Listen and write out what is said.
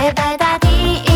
洁白大地。